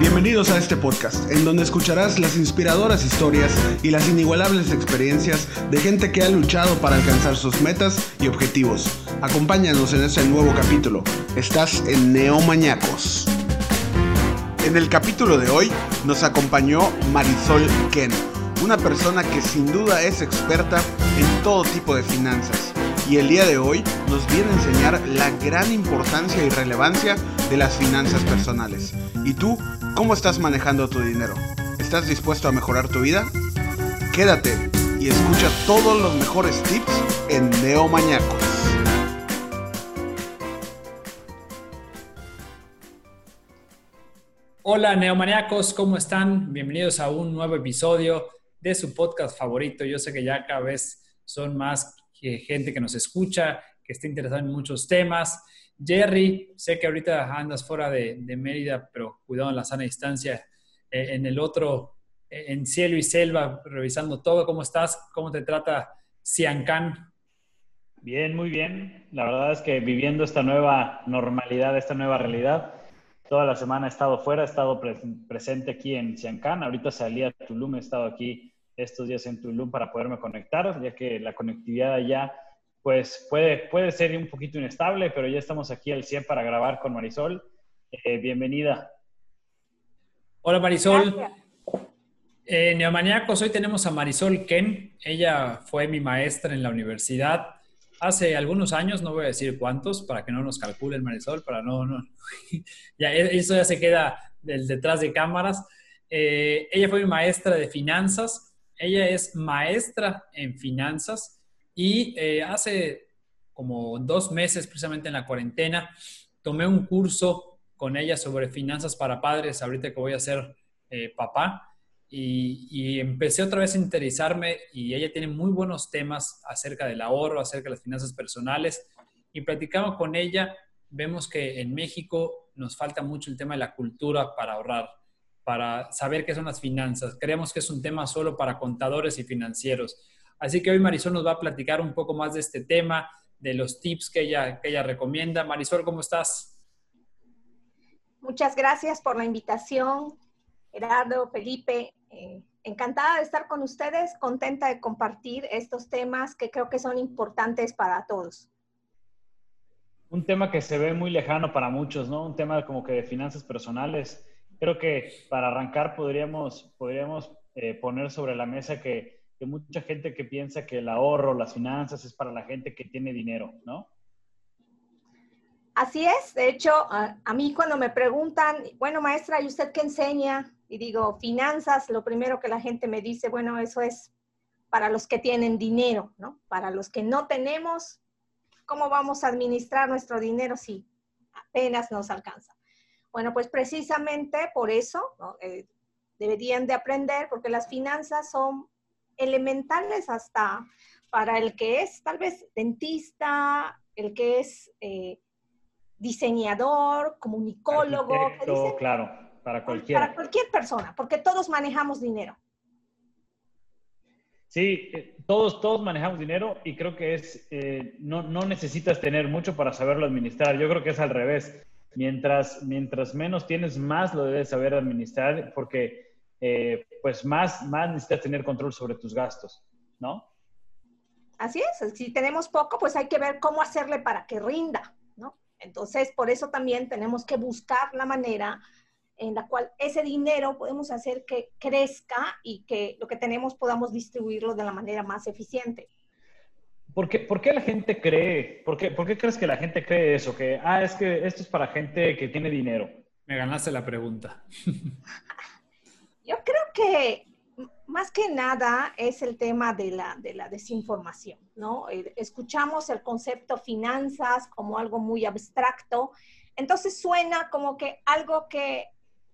Bienvenidos a este podcast, en donde escucharás las inspiradoras historias y las inigualables experiencias de gente que ha luchado para alcanzar sus metas y objetivos. Acompáñanos en este nuevo capítulo. Estás en Neomañacos. En el capítulo de hoy nos acompañó Marisol Ken, una persona que sin duda es experta en todo tipo de finanzas. Y el día de hoy nos viene a enseñar la gran importancia y relevancia de las finanzas personales. ¿Y tú cómo estás manejando tu dinero? ¿Estás dispuesto a mejorar tu vida? Quédate y escucha todos los mejores tips en Neomañacos. Hola neomaniacos, ¿cómo están? Bienvenidos a un nuevo episodio de su podcast favorito. Yo sé que ya cada vez son más gente que nos escucha, que está interesada en muchos temas. Jerry, sé que ahorita andas fuera de, Mérida, pero cuidado en la sana distancia. Eh, en el otro, eh, en cielo y selva, revisando todo. ¿Cómo estás? ¿Cómo te trata Siancán? Bien, muy bien. La verdad es que viviendo esta nueva normalidad, esta nueva realidad, toda la semana he estado fuera, he estado presente aquí en Siancán. Ahorita salí a Tulum, he estado aquí estos días en Tulum para poderme conectar, ya que la conectividad allá pues puede, puede ser un poquito inestable, pero ya estamos aquí al 100 para grabar con Marisol. Eh, bienvenida. Hola Marisol. Eh, Neomaniacos, hoy tenemos a Marisol Ken. Ella fue mi maestra en la universidad hace algunos años, no voy a decir cuántos, para que no nos calculen Marisol, para no, no. ya, eso ya se queda del, detrás de cámaras. Eh, ella fue mi maestra de finanzas ella es maestra en finanzas y eh, hace como dos meses, precisamente en la cuarentena, tomé un curso con ella sobre finanzas para padres, ahorita que voy a ser eh, papá. Y, empecé otra vez a interesarme y ella tiene muy buenos temas acerca del ahorro, acerca de las finanzas personales. Y platicamos con ella, vemos que en México nos falta mucho el tema de la cultura para ahorrar para saber qué son las finanzas. Creemos que es un tema solo para contadores y financieros. Así que hoy Marisol nos va a platicar un poco más de este tema, de los tips que ella, que ella recomienda. Marisol, ¿cómo estás? Muchas gracias por la invitación, Gerardo, Felipe. Eh, encantada de estar con ustedes, contenta de compartir estos temas que creo que son importantes para todos. Un tema que se ve muy lejano para muchos, ¿no? Un tema como que de finanzas personales creo que para arrancar podríamos, podríamos eh, poner sobre la mesa que, que, mucha gente que piensa que el ahorro, las finanzas es para la gente que tiene dinero, ¿no? Así es. De hecho, a, a mí cuando me preguntan, bueno, maestra, ¿y usted qué enseña? Y digo, finanzas, lo primero que la gente me dice, bueno, eso es para los que tienen dinero, ¿no? Para los que no tenemos, ¿cómo vamos a administrar nuestro dinero si apenas nos alcanza? Bueno, pues precisamente por eso eh, deberían de aprender, porque las finanzas son elementales hasta para el que es tal vez dentista, el que es eh, diseñador, comunicólogo. claro, para cualquier. Para cualquier persona, porque todos manejamos dinero. Sí, eh, todos, todos manejamos dinero y creo que es, no, no necesitas tener mucho para saberlo administrar. Yo creo que es al revés mientras, mientras menos tienes, más lo debes saber administrar porque eh, pues más, más necesitas tener control sobre tus gastos, ¿no? Así es, si tenemos poco, pues hay que ver cómo hacerle para que rinda, ¿no? Entonces, por eso también tenemos que buscar la manera en la cual ese dinero podemos hacer que crezca y que lo que tenemos podamos distribuirlo de la manera más eficiente. ¿Por qué, ¿Por qué, la gente cree? ¿por qué, ¿Por qué crees que la gente cree eso? Que, ah, es que esto es para gente que tiene dinero. Me ganaste la pregunta. Yo creo que más que nada es el tema de la, de la desinformación, ¿no? Eh, escuchamos el concepto finanzas como algo muy abstracto, entonces suena como que algo que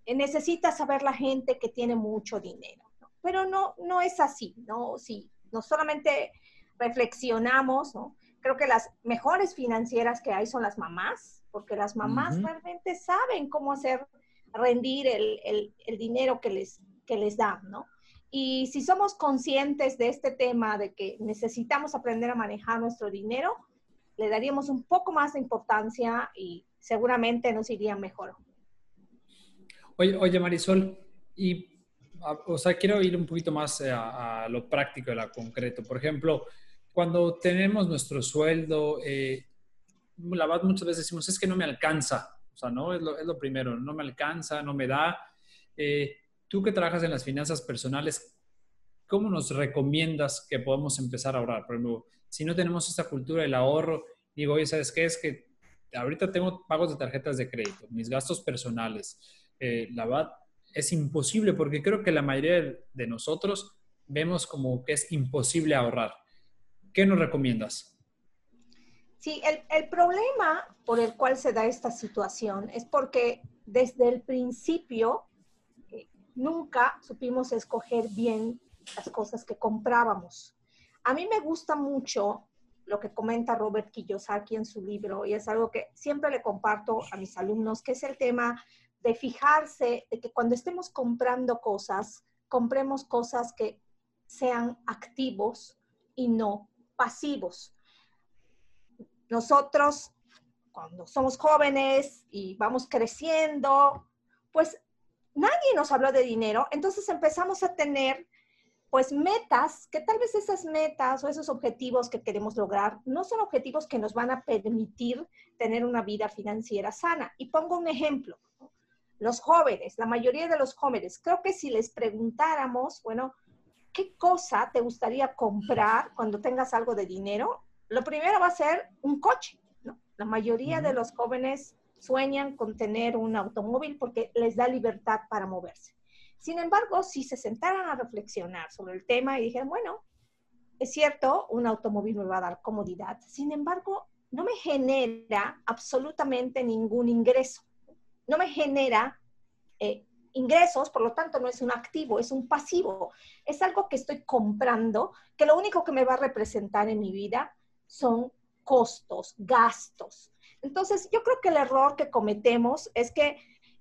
necesita saber la gente que tiene mucho dinero, ¿no? pero no, no es así, ¿no? Sí, no solamente reflexionamos, ¿no? Creo que las mejores financieras que hay son las mamás, porque las mamás realmente saben cómo hacer rendir el, dinero que les, que les dan, ¿no? Y si somos conscientes de este tema, de que necesitamos aprender a manejar nuestro dinero, le daríamos un poco más de importancia y seguramente nos iría mejor. Oye, oye Marisol, y, o sea, quiero ir un poquito más eh, a, lo práctico, a lo concreto. Por ejemplo, cuando tenemos nuestro sueldo, eh, la verdad muchas veces decimos, es que no me alcanza. O sea, ¿no? Es lo, es lo primero, no me alcanza, no me da. Eh, tú que trabajas en las finanzas personales, ¿cómo nos recomiendas que podamos empezar a ahorrar? Por ejemplo, si no tenemos esta cultura del ahorro, digo, oye, ¿sabes qué? Es que ahorita tengo pagos de tarjetas de crédito, mis gastos personales, eh, la verdad, es imposible porque creo que la mayoría de nosotros vemos como que es imposible ahorrar. ¿Qué nos recomiendas? Sí, el, el, problema por el cual se da esta situación es porque desde el principio eh, nunca supimos escoger bien las cosas que comprábamos. A mí me gusta mucho lo que comenta Robert Kiyosaki en su libro y es algo que siempre le comparto a mis alumnos, que es el tema de fijarse de que cuando estemos comprando cosas, compremos cosas que sean activos y no pasivos. Nosotros, cuando somos jóvenes y vamos creciendo, pues nadie nos habló de dinero, entonces empezamos a tener pues metas, que tal vez esas metas o esos objetivos que queremos lograr no son objetivos que nos van a permitir tener una vida financiera sana. Y pongo un ejemplo los jóvenes, la mayoría de los jóvenes, creo que si les preguntáramos, bueno, ¿qué cosa te gustaría comprar cuando tengas algo de dinero? Lo primero va a ser un coche. ¿no? La mayoría de los jóvenes sueñan con tener un automóvil porque les da libertad para moverse. Sin embargo, si se sentaran a reflexionar sobre el tema y dijeran, bueno, es cierto, un automóvil me va a dar comodidad, sin embargo, no me genera absolutamente ningún ingreso no me genera eh, ingresos, por lo tanto no es un activo, es un pasivo. Es algo que estoy comprando, que lo único que me va a representar en mi vida son costos, gastos. Entonces, yo creo que el error que cometemos es que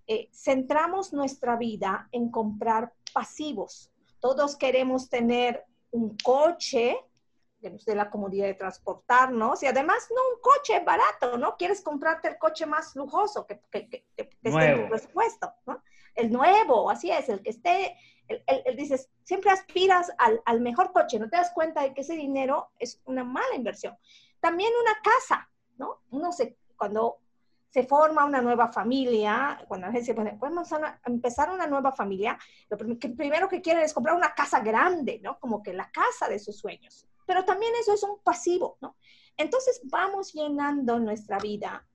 eh, centramos nuestra vida en comprar pasivos. Todos queremos tener un coche de la comodidad de transportarnos y además no un coche barato, ¿no? Quieres comprarte el coche más lujoso que, que, que, que esté en tu presupuesto, ¿no? El nuevo, así es, el que esté, el, el, dices, siempre aspiras al, al, mejor coche, no te das cuenta de que ese dinero es una mala inversión. También una casa, ¿no? Uno se, cuando se forma una nueva familia, cuando la gente se pone, empezar una nueva familia, lo primero que quieren es comprar una casa grande, ¿no? Como que la casa de sus sueños pero también eso es un pasivo, ¿no? Entonces vamos llenando nuestra vida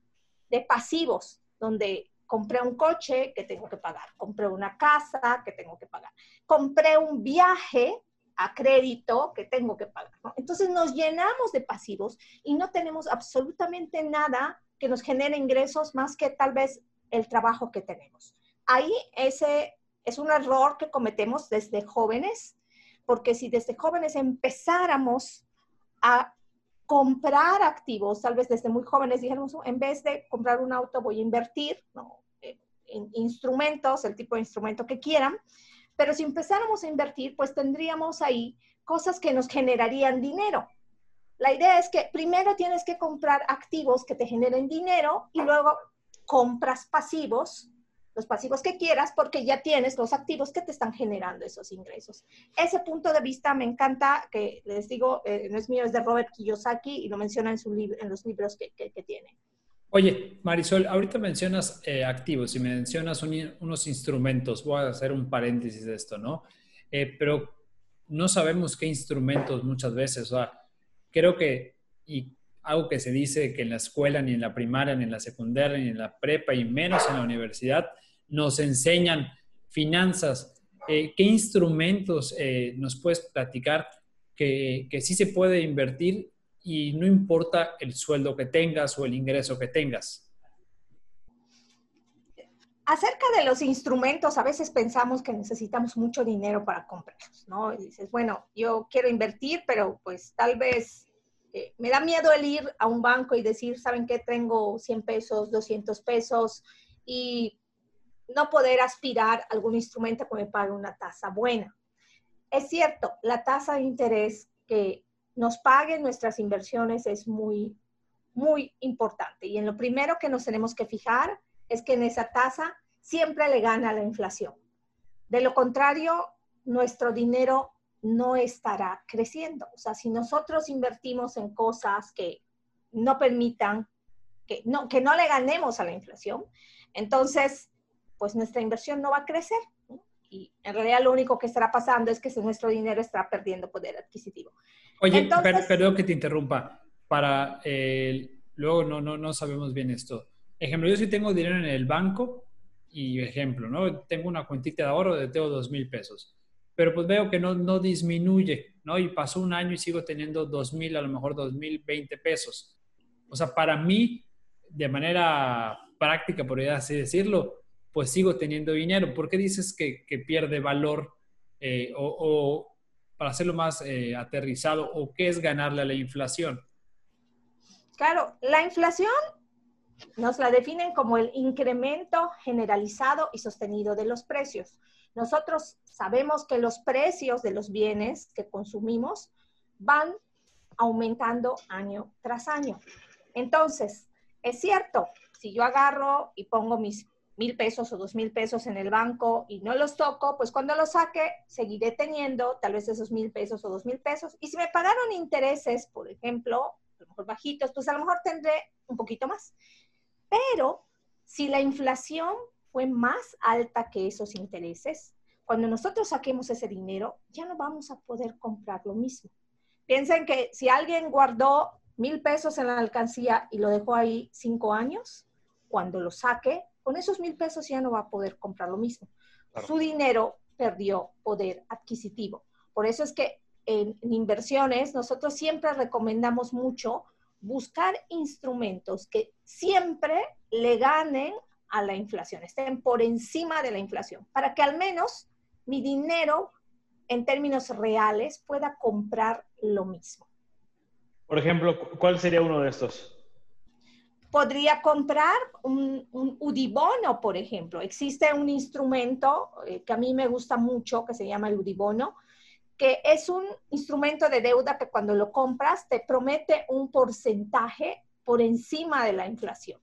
de pasivos, donde compré un coche que tengo que pagar, compré una casa que tengo que pagar, compré un viaje a crédito que tengo que pagar. Entonces nos llenamos de pasivos y no tenemos absolutamente nada que nos genere ingresos más que tal vez el trabajo que tenemos. Ahí ese es un error que cometemos desde jóvenes porque si desde jóvenes empezáramos a comprar activos, tal vez desde muy jóvenes dijéramos, en vez de comprar un auto voy a invertir en instrumentos, el tipo de instrumento que quieran, pero si empezáramos a invertir, pues tendríamos ahí cosas que nos generarían dinero. La idea es que primero tienes que comprar activos que te generen dinero y luego compras pasivos los pasivos que quieras porque ya tienes los activos que te están generando esos ingresos. Ese punto de vista me encanta, que les digo, eh, no es mío, es de Robert Kiyosaki y lo menciona en, su en los libros que, que, tiene. Oye, Marisol, ahorita mencionas eh, activos y mencionas unos instrumentos. Voy a hacer un paréntesis de esto, ¿no? Eh, pero no sabemos qué instrumentos muchas veces. O sea, creo que, y algo que se dice que en la escuela, ni en la primaria, ni en la secundaria, ni en la prepa, y menos en la universidad, nos enseñan finanzas. Eh, ¿Qué instrumentos eh, nos puedes platicar que, que sí se puede invertir y no importa el sueldo que tengas o el ingreso que tengas? Acerca de los instrumentos, a veces pensamos que necesitamos mucho dinero para comprarlos, ¿no? Y dices, bueno, yo quiero invertir, pero pues tal vez eh, me da miedo el ir a un banco y decir, ¿saben qué? Tengo 100 pesos, 200 pesos y no poder aspirar a algún instrumento que me pague una tasa buena. Es cierto, la tasa de interés que nos paguen nuestras inversiones es muy, muy importante. Y en lo primero que nos tenemos que fijar es que en esa tasa siempre le gana la inflación. De lo contrario, nuestro dinero no estará creciendo. O sea, si nosotros invertimos en cosas que no permitan, que no, que no le ganemos a la inflación, entonces, pues nuestra inversión no va a crecer. Y en realidad lo único que estará pasando es que nuestro dinero estará perdiendo poder adquisitivo. Oye, perdón que te interrumpa. Para, eh, luego no, no, no sabemos bien esto. Ejemplo, yo sí tengo dinero en el banco y ejemplo, ¿no? Tengo una cuentita de ahorro de tengo dos mil pesos, pero pues veo que no, no disminuye, ¿no? Y pasó un año y sigo teniendo dos mil, a lo mejor dos mil veinte pesos. O sea, para mí, de manera práctica, podría así decirlo, pues sigo teniendo dinero. ¿Por qué dices que, que pierde valor eh, o, o, para hacerlo más eh, aterrizado, o qué es ganarle a la inflación? Claro, la inflación nos la definen como el incremento generalizado y sostenido de los precios. Nosotros sabemos que los precios de los bienes que consumimos van aumentando año tras año. Entonces, es cierto, si yo agarro y pongo mis mil pesos o dos mil pesos en el banco y no los toco, pues cuando los saque seguiré teniendo tal vez esos mil pesos o dos mil pesos. Y si me pagaron intereses, por ejemplo, a lo mejor bajitos, pues a lo mejor tendré un poquito más. Pero si la inflación fue más alta que esos intereses, cuando nosotros saquemos ese dinero, ya no vamos a poder comprar lo mismo. Piensen que si alguien guardó mil pesos en la alcancía y lo dejó ahí cinco años, cuando lo saque, con esos mil pesos ya no va a poder comprar lo mismo. Su dinero perdió poder adquisitivo. Por eso es que en, en, inversiones nosotros siempre recomendamos mucho buscar instrumentos que siempre le ganen a la inflación, estén por encima de la inflación, para que al menos mi dinero en términos reales pueda comprar lo mismo. Por ejemplo, ¿cuál sería uno de estos? Podría comprar un, un Udibono, por ejemplo. Existe un instrumento eh, que a mí me gusta mucho que se llama el Udibono, que es un instrumento de deuda que cuando lo compras te promete un porcentaje por encima de la inflación.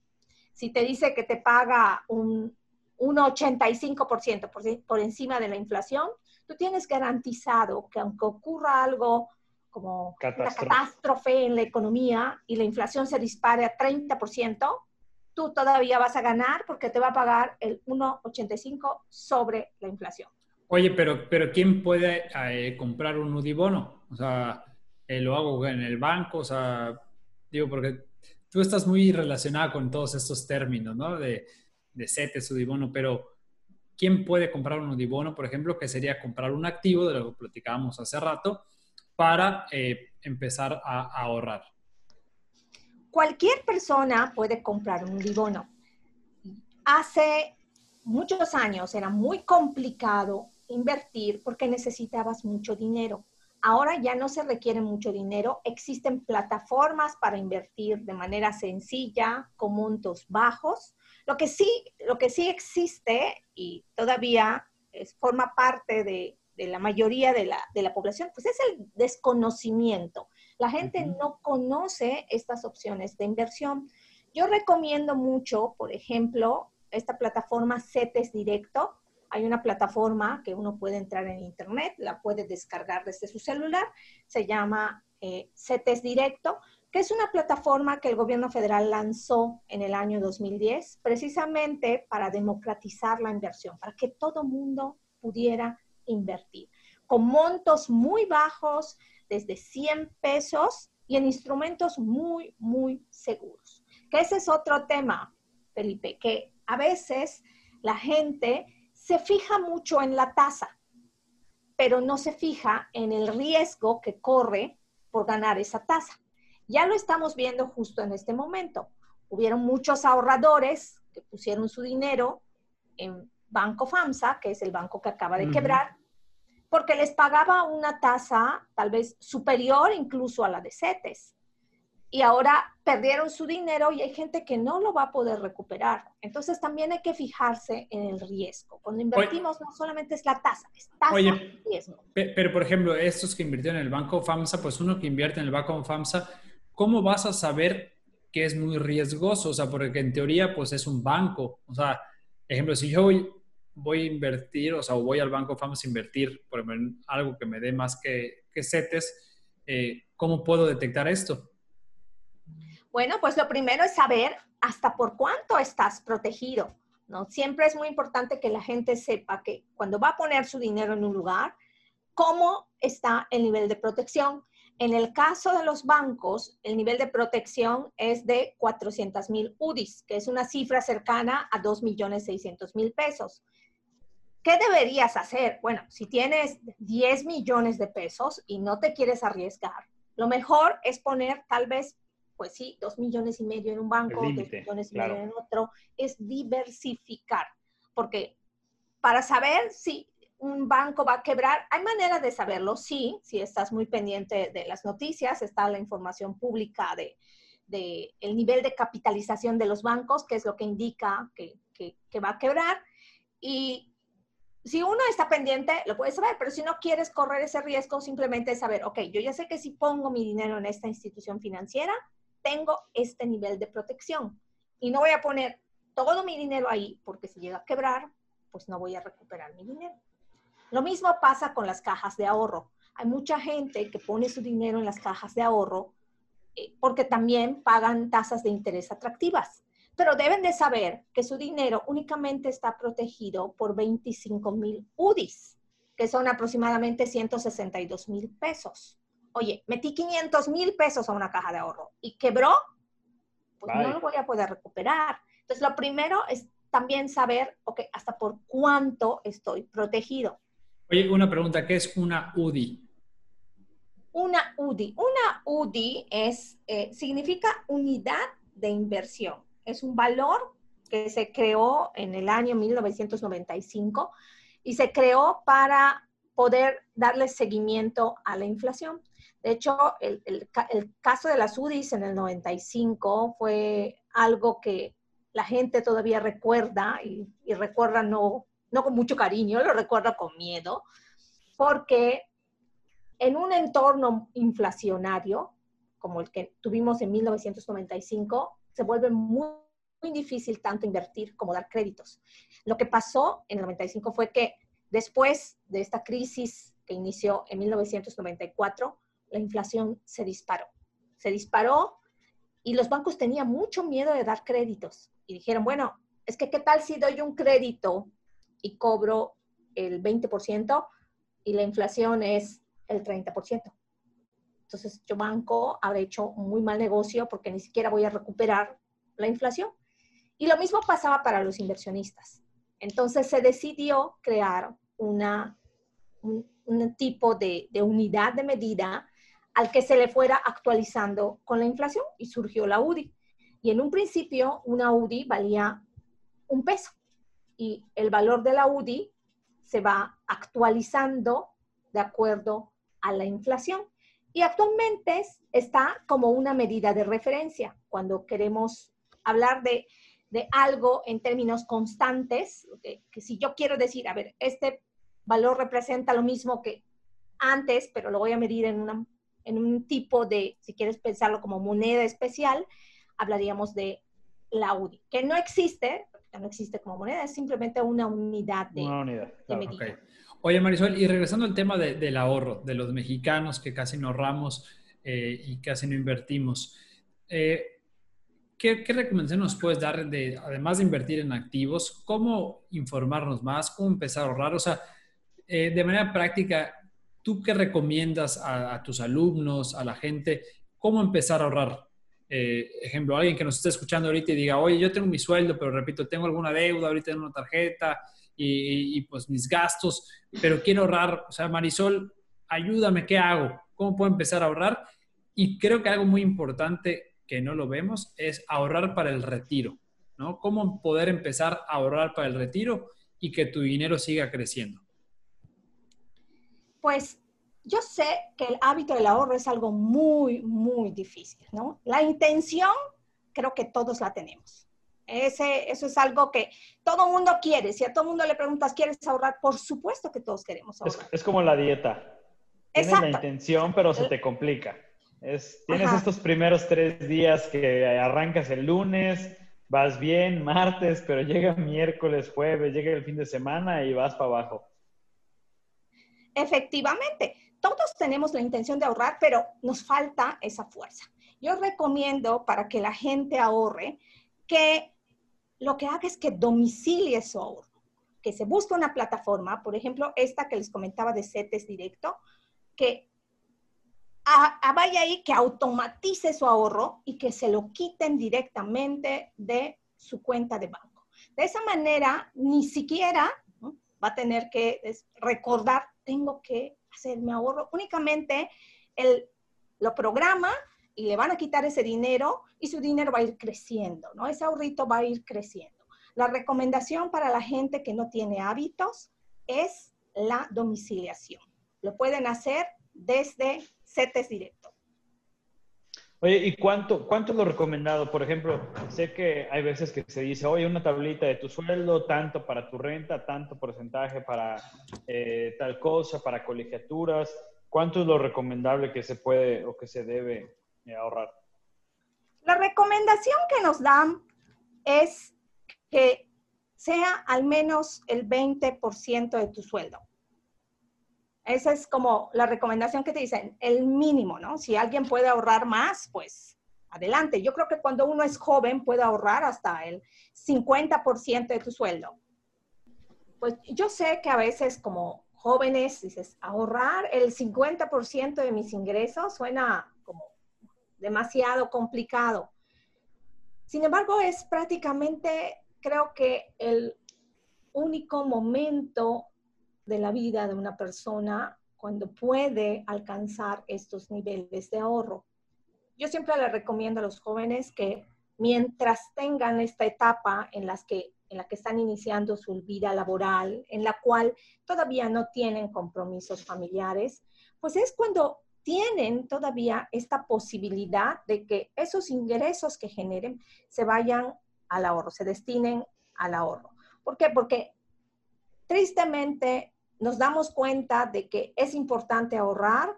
Si te dice que te paga un, un 85% por, por encima de la inflación, tú tienes garantizado que aunque ocurra algo como catástrofe. una catástrofe en la economía y la inflación se dispare a 30%, tú todavía vas a ganar porque te va a pagar el 1,85 sobre la inflación. Oye, pero, pero ¿quién puede eh, comprar un Udibono? O sea, eh, lo hago en el banco, o sea, digo, porque tú estás muy relacionada con todos estos términos, ¿no? De, de CETES, Udibono, pero ¿quién puede comprar un Udibono, por ejemplo, que sería comprar un activo, de lo que platicábamos hace rato, para eh, empezar a, ahorrar? Cualquier persona puede comprar un Udibono. Hace muchos años era muy complicado invertir porque necesitabas mucho dinero. Ahora ya no se requiere mucho dinero, existen plataformas para invertir de manera sencilla, con montos bajos. Lo que sí, lo que sí existe y todavía es, forma parte de, de la mayoría de la, de la, población, pues es el desconocimiento. La gente uh -huh. no conoce estas opciones de inversión. Yo recomiendo mucho, por ejemplo, esta plataforma CETES Directo, hay una plataforma que uno puede entrar en internet, la puede descargar desde su celular, se llama eh, CETES Directo, que es una plataforma que el gobierno federal lanzó en el año 2010 precisamente para democratizar la inversión, para que todo mundo pudiera invertir, con montos muy bajos, desde 100 pesos y en instrumentos muy, muy seguros. Que ese es otro tema, Felipe, que a veces la gente se fija mucho en la tasa, pero no se fija en el riesgo que corre por ganar esa tasa. Ya lo estamos viendo justo en este momento. Hubieron muchos ahorradores que pusieron su dinero en Banco FAMSA, que es el banco que acaba de uh -huh. quebrar, porque les pagaba una tasa tal vez superior incluso a la de CETES y ahora perdieron su dinero y hay gente que no lo va a poder recuperar. Entonces también hay que fijarse en el riesgo. Cuando invertimos Oye, no solamente es la tasa, es tasa Oye, riesgo. Pero por ejemplo, estos que invirtieron en el Banco FAMSA, pues uno que invierte en el Banco FAMSA, ¿cómo vas a saber que es muy riesgoso? O sea, porque en teoría pues es un banco. O sea, ejemplo, si yo voy, voy a invertir, o sea, voy al banco, vamos a invertir por algo que me dé más que, que CETES, eh, ¿cómo puedo detectar esto? Bueno, pues lo primero es saber hasta por cuánto estás protegido. ¿no? Siempre es muy importante que la gente sepa que cuando va a poner su dinero en un lugar, cómo está el nivel de protección. En el caso de los bancos, el nivel de protección es de 400 mil UDIs, que es una cifra cercana a 2 millones 600 mil pesos. ¿Qué deberías hacer? Bueno, si tienes 10 millones de pesos y no te quieres arriesgar, lo mejor es poner tal vez, pues sí, 2 millones y medio en un banco, 2 millones y medio en otro, es diversificar, porque para saber si un banco va a quebrar, hay manera de saberlo, sí, si estás muy pendiente de las noticias, está la información pública de, el nivel de capitalización de los bancos, que es lo que indica que, que va a quebrar. Y si uno está pendiente, lo puedes saber, pero si no quieres correr ese riesgo, simplemente saber, ok, yo ya sé que si pongo mi dinero en esta institución financiera, tengo este nivel de protección. Y no voy a poner todo mi dinero ahí, porque si llega a quebrar, pues no voy a recuperar mi dinero. Lo mismo pasa con las cajas de ahorro. Hay mucha gente que pone su dinero en las cajas de ahorro eh, porque también pagan tasas de interés atractivas. Pero deben de saber que su dinero únicamente está protegido por 25 mil UDIs, que son aproximadamente 162 mil pesos. Oye, metí 500 mil pesos a una caja de ahorro y quebró, pues no lo voy a poder recuperar. Entonces, lo primero es también saber, ok, hasta por cuánto estoy protegido. Oye, una pregunta, ¿qué es una UDI? Una UDI. Una UDI es, eh, significa unidad de inversión es un valor que se creó en el año 1995 y se creó para poder darle seguimiento a la inflación. De hecho, el, caso de las UDIs en el 95 fue algo que la gente todavía recuerda y, recuerda no, no con mucho cariño, lo recuerda con miedo, porque en un entorno inflacionario como el que tuvimos en 1995, se vuelve muy, muy difícil tanto invertir como dar créditos. Lo que pasó en el 95 fue que después de esta crisis que inició en 1994, la inflación se disparó. Se disparó y los bancos tenían mucho miedo de dar créditos. Y dijeron, bueno, es que qué tal si doy un crédito y cobro el 20% y la inflación es el 30%. Entonces, yo banco habré hecho un muy mal negocio porque ni siquiera voy a recuperar la inflación. Y lo mismo pasaba para los inversionistas. Entonces, se decidió crear una, un, tipo de, de unidad de medida al que se le fuera actualizando con la inflación y surgió la UDI. Y en un principio, una UDI valía un peso y el valor de la UDI se va actualizando de acuerdo a la inflación. Y actualmente está como una medida de referencia. Cuando queremos hablar de, algo en términos constantes, que, si yo quiero decir, a ver, este valor representa lo mismo que antes, pero lo voy a medir en, en un tipo de, si quieres pensarlo como moneda especial, hablaríamos de la UDI, que no existe, no existe como moneda, es simplemente una unidad de, medida. Oye, Marisol, y regresando al tema del ahorro, de los mexicanos que casi no ahorramos eh, y casi no invertimos, eh, ¿qué, recomendación nos puedes dar de, además de invertir en activos, cómo informarnos más, cómo empezar a ahorrar? O sea, eh, de manera práctica, ¿tú qué recomiendas a, tus alumnos, a la gente, cómo empezar a ahorrar? ejemplo, alguien que nos esté escuchando ahorita y diga, oye, yo tengo mi sueldo, pero repito, tengo alguna deuda, ahorita tengo una tarjeta, y, pues mis gastos, pero quiero ahorrar. O sea, Marisol, ayúdame, ¿qué hago? ¿Cómo puedo empezar a ahorrar? Y creo que algo muy importante que no lo vemos es ahorrar para el retiro, ¿no? ¿Cómo poder empezar a ahorrar para el retiro y que tu dinero siga creciendo? Pues yo sé que el hábito del ahorro es algo muy, muy difícil, ¿no? La intención creo que todos la tenemos. Ese, eso es algo que todo mundo quiere. Si a todo mundo le preguntas, ¿quieres ahorrar? Por supuesto que todos queremos ahorrar. Es, como la dieta. Tienes la intención, pero se te complica. Es, tienes estos primeros tres días que arrancas el lunes, vas bien martes, pero llega miércoles, jueves, llega el fin de semana y vas para abajo. Efectivamente, todos tenemos la intención de ahorrar, pero nos falta esa fuerza. Yo recomiendo para que la gente ahorre que lo que haga es que domicilie su ahorro, que se busque una plataforma, por ejemplo, esta que les comentaba de CETES Directo, que vaya ahí, que automatice su ahorro y que se lo quiten directamente de su cuenta de banco. De esa manera, ni siquiera va a tener que recordar, tengo que hacer mi ahorro. Únicamente él lo programa y le van a quitar ese dinero y su dinero va a ir creciendo, ¿no? Ese ahorrito va a ir creciendo. La recomendación para la gente que no tiene hábitos es la domiciliación. Lo pueden hacer desde CETES directo. Oye, ¿y cuánto, cuánto es lo recomendado? Por ejemplo, sé que hay veces que se dice, oye, una tablita de tu sueldo, tanto para tu renta, tanto porcentaje para eh, tal cosa, para colegiaturas. ¿Cuánto es lo recomendable que se puede o que se debe eh, ahorrar? La recomendación que nos dan es que sea al menos el 20% de tu sueldo. Esa es como la recomendación que te dicen, el mínimo, ¿no? Si alguien puede ahorrar más, pues adelante. Yo creo que cuando uno es joven puede ahorrar hasta el 50% de tu sueldo. Pues yo sé que a veces como jóvenes dices, ahorrar el 50% de mis ingresos suena como demasiado complicado. Sin embargo, es prácticamente, creo que el único momento de la vida de una persona cuando puede alcanzar estos niveles de ahorro. Yo siempre le recomiendo a los jóvenes que mientras tengan esta etapa en, las que, en la que están iniciando su vida laboral, en la cual todavía no tienen compromisos familiares, pues es cuando tienen todavía esta posibilidad de que esos ingresos que generen se vayan al ahorro, se destinen al ahorro. ¿Por qué? Porque tristemente nos damos cuenta de que es importante ahorrar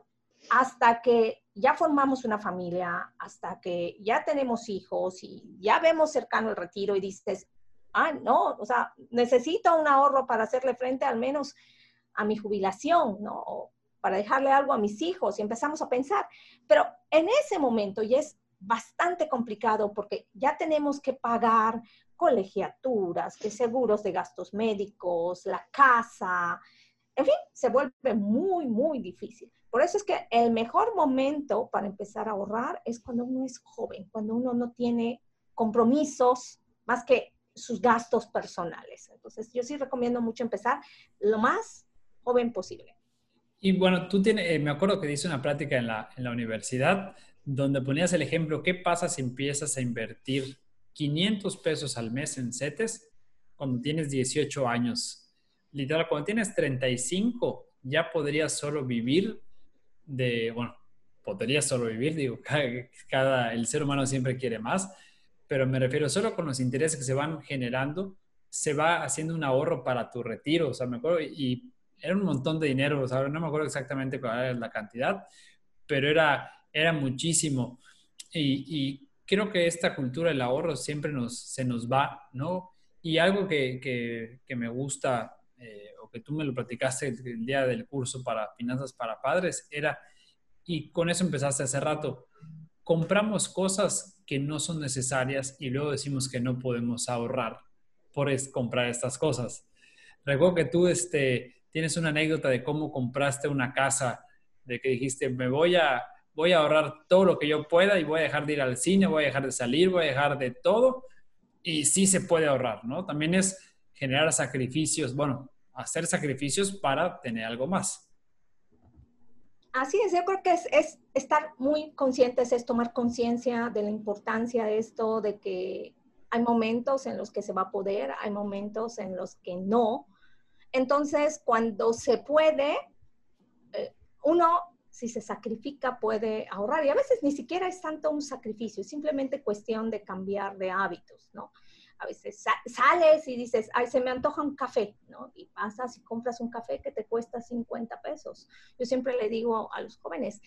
hasta que ya formamos una familia, hasta que ya tenemos hijos y ya vemos cercano el retiro y dices, ah, no, o sea, necesito un ahorro para hacerle frente al menos a mi jubilación, ¿no? O para dejarle algo a mis hijos y empezamos a pensar. Pero en ese momento ya es bastante complicado porque ya tenemos que pagar colegiaturas, que seguros de gastos médicos, la casa, en fin, se vuelve muy, muy difícil. Por eso es que el mejor momento para empezar a ahorrar es cuando uno es joven, cuando uno no tiene compromisos más que sus gastos personales. Entonces, yo sí recomiendo mucho empezar lo más joven posible. Y bueno, tú tienes, eh, me acuerdo que dice una plática en la, en la universidad donde ponías el ejemplo, ¿qué pasa si empiezas a invertir 500 pesos al mes en CETES cuando tienes 18 años? Literal, cuando tienes 35, ya podrías solo vivir de, bueno, podrías solo vivir, digo, cada, el ser humano siempre quiere más, pero me refiero solo con los intereses que se van generando, se va haciendo un ahorro para tu retiro, o sea, me acuerdo, y era un montón de dinero, o sea, no me acuerdo exactamente cuál era la cantidad, pero era, era muchísimo. Y, creo que esta cultura del ahorro siempre nos, se nos va, ¿no? Y algo que, que, que me gusta eh, o que tú me lo platicaste el, día del curso para finanzas para padres, era, y con eso empezaste hace rato, compramos cosas que no son necesarias y luego decimos que no podemos ahorrar por comprar estas cosas. Recuerdo que tú este, tienes una anécdota de cómo compraste una casa, de que dijiste, me voy a, voy a ahorrar todo lo que yo pueda y voy a dejar de ir al cine, voy a dejar de salir, voy a dejar de todo. Y sí se puede ahorrar, ¿no? También es generar sacrificios, bueno, hacer sacrificios para tener algo más. Así es, yo creo que es, estar muy conscientes, es tomar conciencia de la importancia de esto, de que hay momentos en los que se va a poder, hay momentos en los que no. Entonces, cuando se puede, eh, uno, si se sacrifica, puede ahorrar. Y a veces ni siquiera es tanto un sacrificio, es simplemente cuestión de cambiar de hábitos, ¿no? A veces sales y dices, ay, se me antoja un café, ¿no? Y pasas y compras un café que te cuesta 50 pesos. Yo siempre le digo a los jóvenes,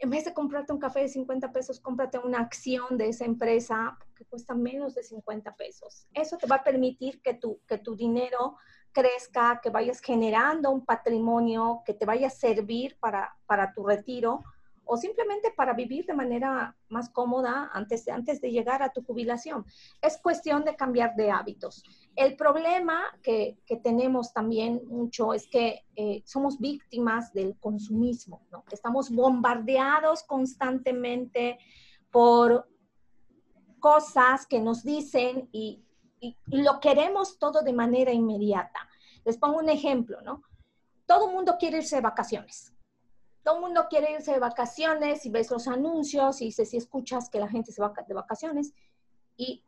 en vez de comprarte un café de 50 pesos, cómprate una acción de esa empresa, que cuesta menos de 50 pesos. Eso te va a permitir que tu, que tu dinero crezca, que vayas generando un patrimonio que te vaya a servir para, para tu retiro o simplemente para vivir de manera más cómoda antes de, antes de llegar a tu jubilación. Es cuestión de cambiar de hábitos. El problema que, que tenemos también mucho es que eh, somos víctimas del consumismo, ¿no? Estamos bombardeados constantemente por cosas que nos dicen y, y, y lo queremos todo de manera inmediata. Les pongo un ejemplo, ¿no? Todo mundo quiere irse de vacaciones todo el mundo quiere irse de vacaciones y ves los anuncios y dices, si escuchas que la gente se va de vacaciones y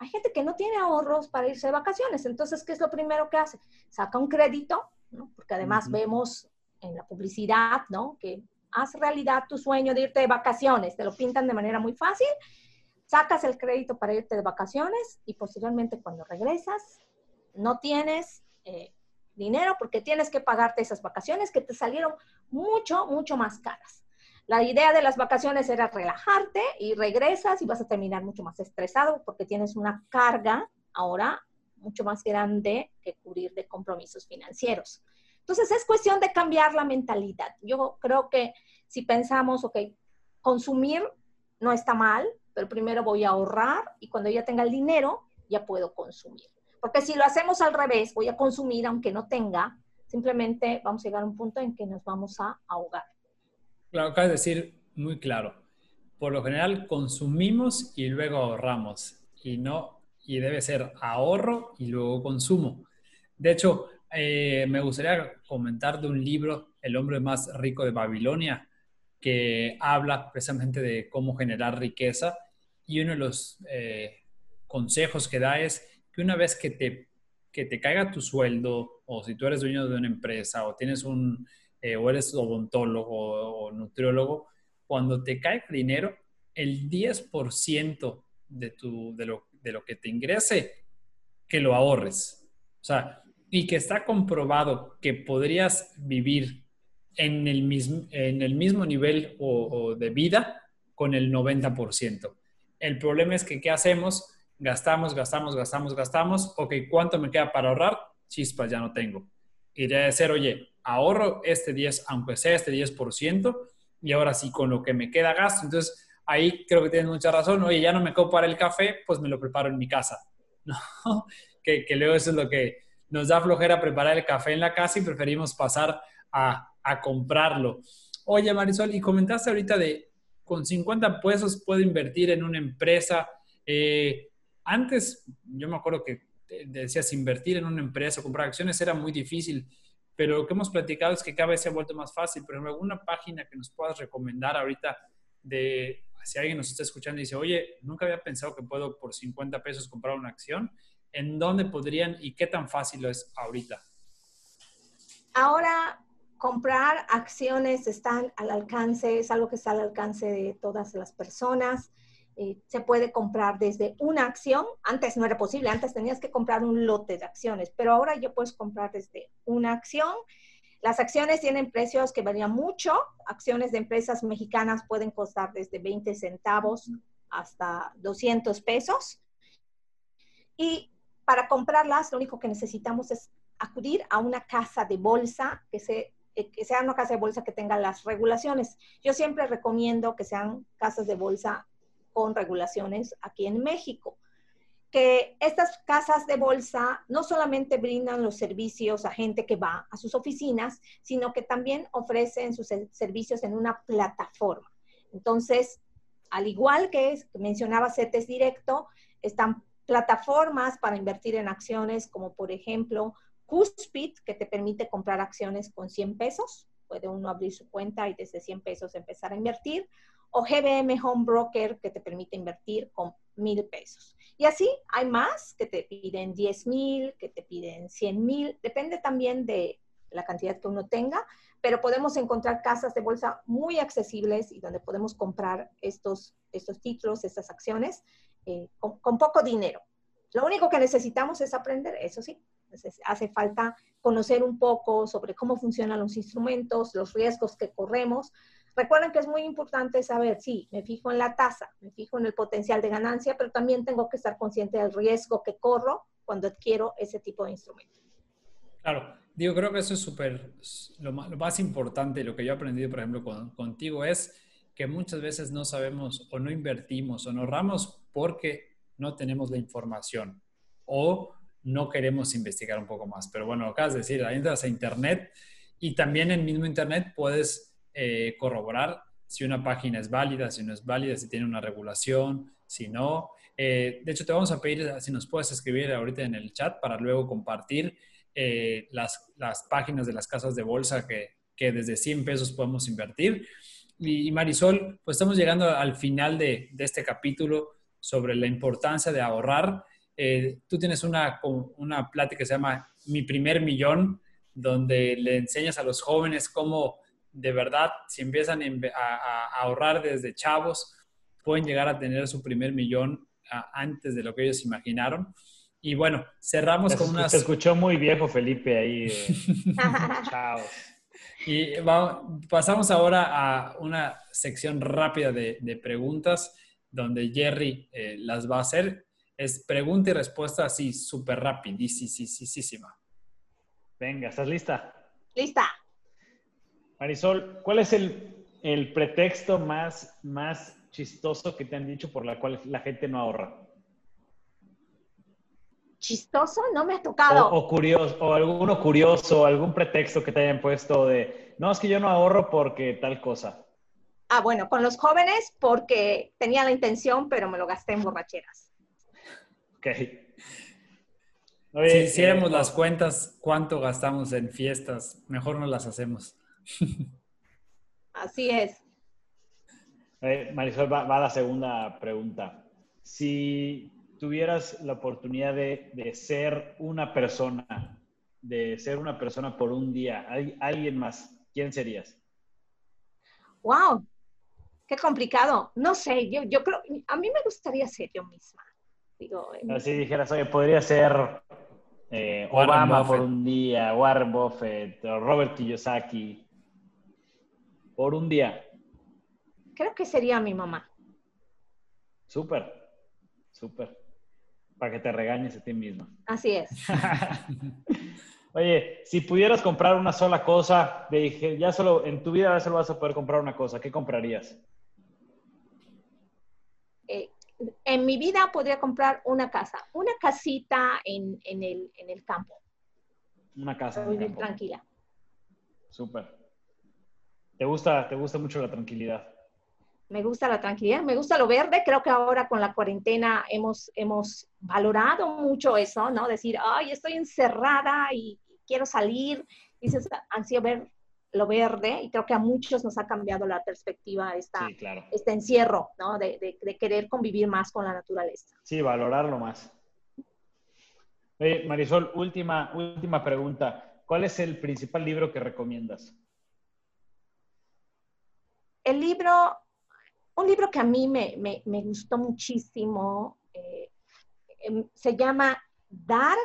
hay gente que no tiene ahorros para irse de vacaciones. Entonces, ¿qué es lo primero que hace? Saca un crédito, ¿no? porque además vemos en la publicidad, ¿no? Que haz realidad tu sueño de irte de vacaciones, te lo pintan de manera muy fácil, sacas el crédito para irte de vacaciones y posteriormente cuando regresas no tienes eh, dinero porque tienes que pagarte esas vacaciones que te salieron mucho, mucho más caras. La idea de las vacaciones era relajarte y regresas y vas a terminar mucho más estresado porque tienes una carga ahora mucho más grande que cubrir de compromisos financieros. Entonces es cuestión de cambiar la mentalidad. Yo creo que si pensamos, ok, consumir no está mal, pero primero voy a ahorrar y cuando ya tenga el dinero ya puedo consumir. Porque si lo hacemos al revés, voy a consumir aunque no tenga, simplemente vamos a llegar a un punto en que nos vamos a ahogar. Claro, acabas de decir muy claro. Por lo general consumimos y luego ahorramos y no y debe ser ahorro y luego consumo. De hecho, eh, me gustaría comentar de un libro, El hombre más rico de Babilonia, que habla precisamente de cómo generar riqueza y uno de los eh, consejos que da es que una vez que te, que te caiga tu sueldo, o si tú eres dueño de una empresa, o tienes un, eh, o eres odontólogo o, nutriólogo, cuando te caiga dinero, el 10% de, tu, de, lo, de lo que te ingrese, que lo ahorres. O sea, y que está comprobado que podrías vivir en el mismo, en el mismo nivel o de vida con el 90%. El problema es que, ¿qué hacemos? Gastamos, gastamos, gastamos, gastamos, ok, ¿cuánto me queda para ahorrar? Chispas, ya no tengo. Y debe ser, oye, ahorro este 10, aunque sea este 10%, y ahora sí, con lo que me queda gasto. Entonces, ahí creo que tienes mucha razón. Oye, ya no me copo para el café, pues me lo preparo en mi casa. ¿No? Que, que luego eso es lo que nos da flojera preparar el café en la casa y preferimos pasar a, a comprarlo. Oye, Marisol, y comentaste ahorita de con 50 pesos puedo invertir en una empresa. Eh, antes, yo me acuerdo que decías invertir en una empresa, comprar acciones era muy difícil, pero lo que hemos platicado es que cada vez se ha vuelto más fácil. Pero en alguna página que nos puedas recomendar ahorita de si alguien nos está escuchando y dice, oye, nunca había pensado que puedo por 50 pesos comprar una acción, ¿en dónde podrían y qué tan fácil es ahorita? Ahora, comprar acciones están al alcance, es algo que está al alcance de todas las personas. Eh, se puede comprar desde una acción. Antes no era posible, antes tenías que comprar un lote de acciones, pero ahora ya puedes comprar desde una acción. Las acciones tienen precios que varían mucho. Acciones de empresas mexicanas pueden costar desde 20 centavos hasta 200 pesos. Y para comprarlas, lo único que necesitamos es acudir a una casa de bolsa que, se, eh, que sea una casa de bolsa que tenga las regulaciones. Yo siempre recomiendo que sean casas de bolsa con regulaciones aquí en México. Que estas casas de bolsa no solamente brindan los servicios a gente que va a sus oficinas, sino que también ofrecen sus servicios en una plataforma. Entonces, al igual que mencionaba CETES Directo, están plataformas para invertir en acciones como por ejemplo Cuspid, que te permite comprar acciones con 100 pesos. Puede uno abrir su cuenta y desde 100 pesos empezar a invertir o GBM Home Broker que te permite invertir con mil pesos. Y así hay más que te piden 10 mil, que te piden 100 mil, depende también de la cantidad que uno tenga, pero podemos encontrar casas de bolsa muy accesibles y donde podemos comprar estos, estos títulos, estas acciones eh, con, con, poco dinero. Lo único que necesitamos es aprender, eso sí, hace falta conocer un poco sobre cómo funcionan los instrumentos, los riesgos que corremos, Recuerden que es muy importante saber, sí, me fijo en la tasa, me fijo en el potencial de ganancia, pero también tengo que estar consciente del riesgo que corro cuando adquiero ese tipo de instrumento. Claro, digo, creo que eso es súper, lo, más importante, lo que yo he aprendido, por ejemplo, contigo es que muchas veces no sabemos o no invertimos o no ahorramos porque no tenemos la información o no queremos investigar un poco más. Pero bueno, acabas de decir, entras a Internet y también en mismo Internet puedes eh, corroborar si una página es válida, si no es válida, si tiene una regulación, si no. Eh, de hecho, te vamos a pedir si nos puedes escribir ahorita en el chat para luego compartir eh, las, las, páginas de las casas de bolsa que, que desde 100 pesos podemos invertir. Y, Marisol, pues estamos llegando al final de, de, este capítulo sobre la importancia de ahorrar. Eh, tú tienes una, una plática que se llama Mi primer millón, donde le enseñas a los jóvenes cómo de verdad, si empiezan a, ahorrar desde chavos, pueden llegar a tener su primer millón antes de lo que ellos imaginaron. Y bueno, cerramos con unas... Se escuchó muy viejo Felipe ahí. Eh. Chao. Y pasamos ahora a una sección rápida de, preguntas donde Jerry eh, las va a hacer. Es pregunta y respuesta así, súper rapidísima. Venga, ¿estás lista? Lista. Marisol, ¿cuál es el, el pretexto más, más chistoso que te han dicho por la cual la gente no ahorra? chistoso no me ha tocado. O, curioso, o alguno curioso, algún pretexto que te hayan puesto de, no, es que yo no ahorro porque tal cosa. Ah, bueno, con los jóvenes porque tenía la intención, pero me lo gasté en borracheras. Ok. si hiciéramos eh, las cuentas, ¿cuánto gastamos en fiestas? Mejor no las hacemos. Así es. Marisol, va, va la segunda pregunta. Si tuvieras la oportunidad de, ser una persona, de ser una persona por un día, alguien más, ¿quién serías? ¡Wow! Qué complicado. No sé, yo, yo creo, a mí me gustaría ser yo misma. Digo, Así dijeras, oye, podría ser eh, Obama por un día, Warren Buffett, o Robert Kiyosaki, por un día. Creo que sería mi mamá. Súper, súper para que te regañes a ti mismo. Así es. Oye, si pudieras comprar una sola cosa, dije, ya solo en tu vida ya solo vas a poder comprar una cosa, ¿qué comprarías? Eh, en mi vida podría comprar una casa, una casita en, el, campo. Una casa. Muy tranquila. Súper. ¿Te gusta, ¿Te gusta mucho la tranquilidad? me gusta la tranquilidad, me gusta lo verde. Creo que ahora con la cuarentena hemos, hemos valorado mucho eso, ¿no? Decir, ay, estoy encerrada y quiero salir. Dices, ansío ver lo verde y creo que a muchos nos ha cambiado la perspectiva esta, este encierro, ¿no? De, de, querer convivir más con la naturaleza. Sí, valorarlo más. Marisol, última, última pregunta. ¿Cuál es el principal libro que recomiendas? El libro un libro que a mí me, gustó muchísimo eh, em, se llama Dar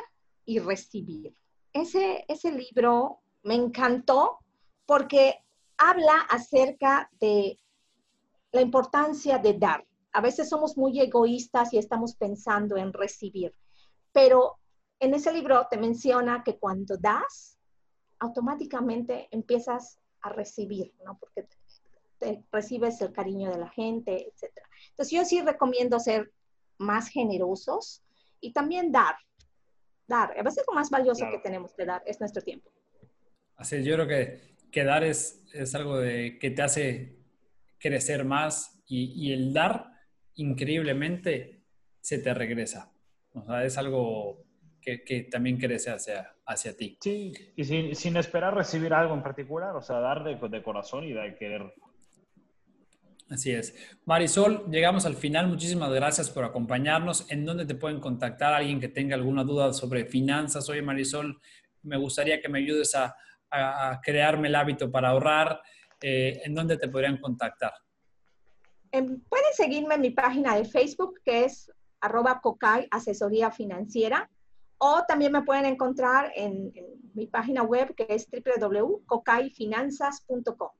y Recibir. Ese, ese libro me encantó porque habla acerca de la importancia de dar. A veces somos muy egoístas y estamos pensando en recibir, pero en ese libro te menciona que cuando das, automáticamente empiezas a recibir, ¿no? Porque recibes el cariño de la gente, etc. Entonces yo sí recomiendo ser más generosos y también dar, dar. A veces lo más valioso que tenemos que dar es nuestro tiempo. Así yo creo que, que dar es, es algo de, que te hace crecer más y, y, el dar increíblemente se te regresa. O sea, es algo que, que también crece hacia, hacia ti. Sí, y sin, sin, esperar recibir algo en particular, o sea, dar de, de corazón y de querer Así es. Marisol, llegamos al final. Muchísimas gracias por acompañarnos. ¿En dónde te pueden contactar alguien que tenga alguna duda sobre finanzas? Oye, Marisol, me gustaría que me ayudes a, crearme el hábito para ahorrar. Eh, ¿En dónde te podrían contactar? Em, pueden seguirme en mi página de Facebook, que es arroba cocay asesoría financiera, o también me pueden encontrar en, en mi página web, que es www.cocayfinanzas.com.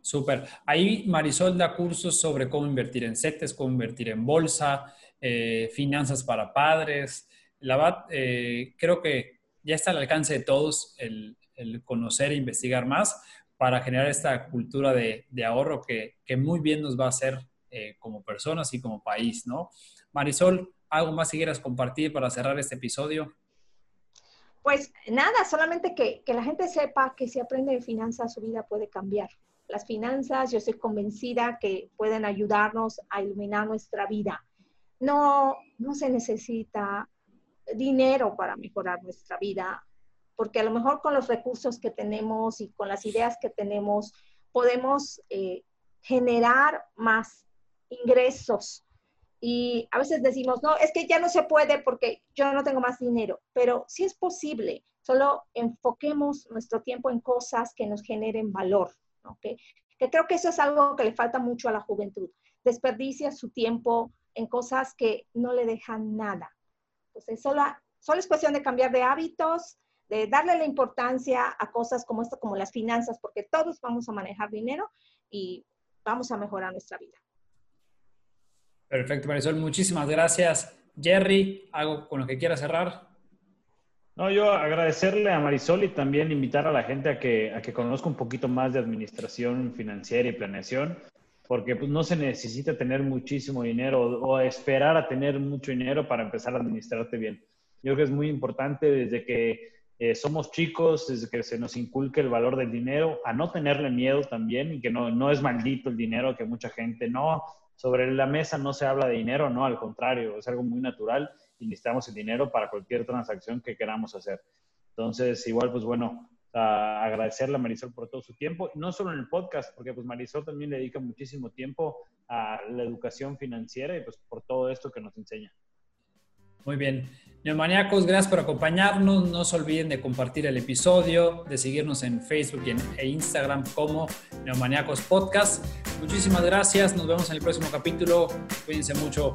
Súper. Ahí Marisol da cursos sobre cómo invertir en CETES, cómo invertir en bolsa, eh, finanzas para padres. La VAT, eh, creo que ya está al alcance de todos el, conocer e investigar más para generar esta cultura de, ahorro que, muy bien nos va a hacer eh, como personas y como país, ¿no? Marisol, ¿algo más que quieras compartir para cerrar este episodio? Pues nada, solamente que, que la gente sepa que si aprende de finanzas su vida puede cambiar. Las finanzas, yo estoy convencida que pueden ayudarnos a iluminar nuestra vida. No, no se necesita dinero para mejorar nuestra vida, porque a lo mejor con los recursos que tenemos y con las ideas que tenemos podemos eh, generar más ingresos. Y a veces decimos, no, es que ya no se puede porque yo no tengo más dinero, pero sí es posible, solo enfoquemos nuestro tiempo en cosas que nos generen valor. Que creo que eso es algo que le falta mucho a la juventud. Desperdicia su tiempo en cosas que no le dejan nada. Entonces, solo, solo es cuestión de cambiar de hábitos, de darle la importancia a cosas como esto, como las finanzas, porque todos vamos a manejar dinero y vamos a mejorar nuestra vida. Perfecto, Marisol. Muchísimas gracias. Jerry, ¿algo con lo que quiera cerrar? No, yo agradecerle a Marisol y también invitar a la gente a que, a que conozca un poquito más de administración financiera y planeación, porque pues, no se necesita tener muchísimo dinero o, esperar a tener mucho dinero para empezar a administrarte bien. Yo creo que es muy importante desde que eh, somos chicos, desde que se nos inculque el valor del dinero, a no tenerle miedo también y que no, no es maldito el dinero, que mucha gente no, sobre la mesa no se habla de dinero, no, al contrario, es algo muy natural necesitamos el dinero para cualquier transacción que queramos hacer. Entonces, igual, pues bueno, agradecerle a Marisol por todo su tiempo, no solo en el podcast, porque pues Marisol también dedica muchísimo tiempo a la educación financiera y pues por todo esto que nos enseña. Muy bien. Neomaniacos, gracias por acompañarnos. No se olviden de compartir el episodio, de seguirnos en Facebook y en, e Instagram como Neomaniacos Podcast. Muchísimas gracias. Nos vemos en el próximo capítulo. Cuídense mucho.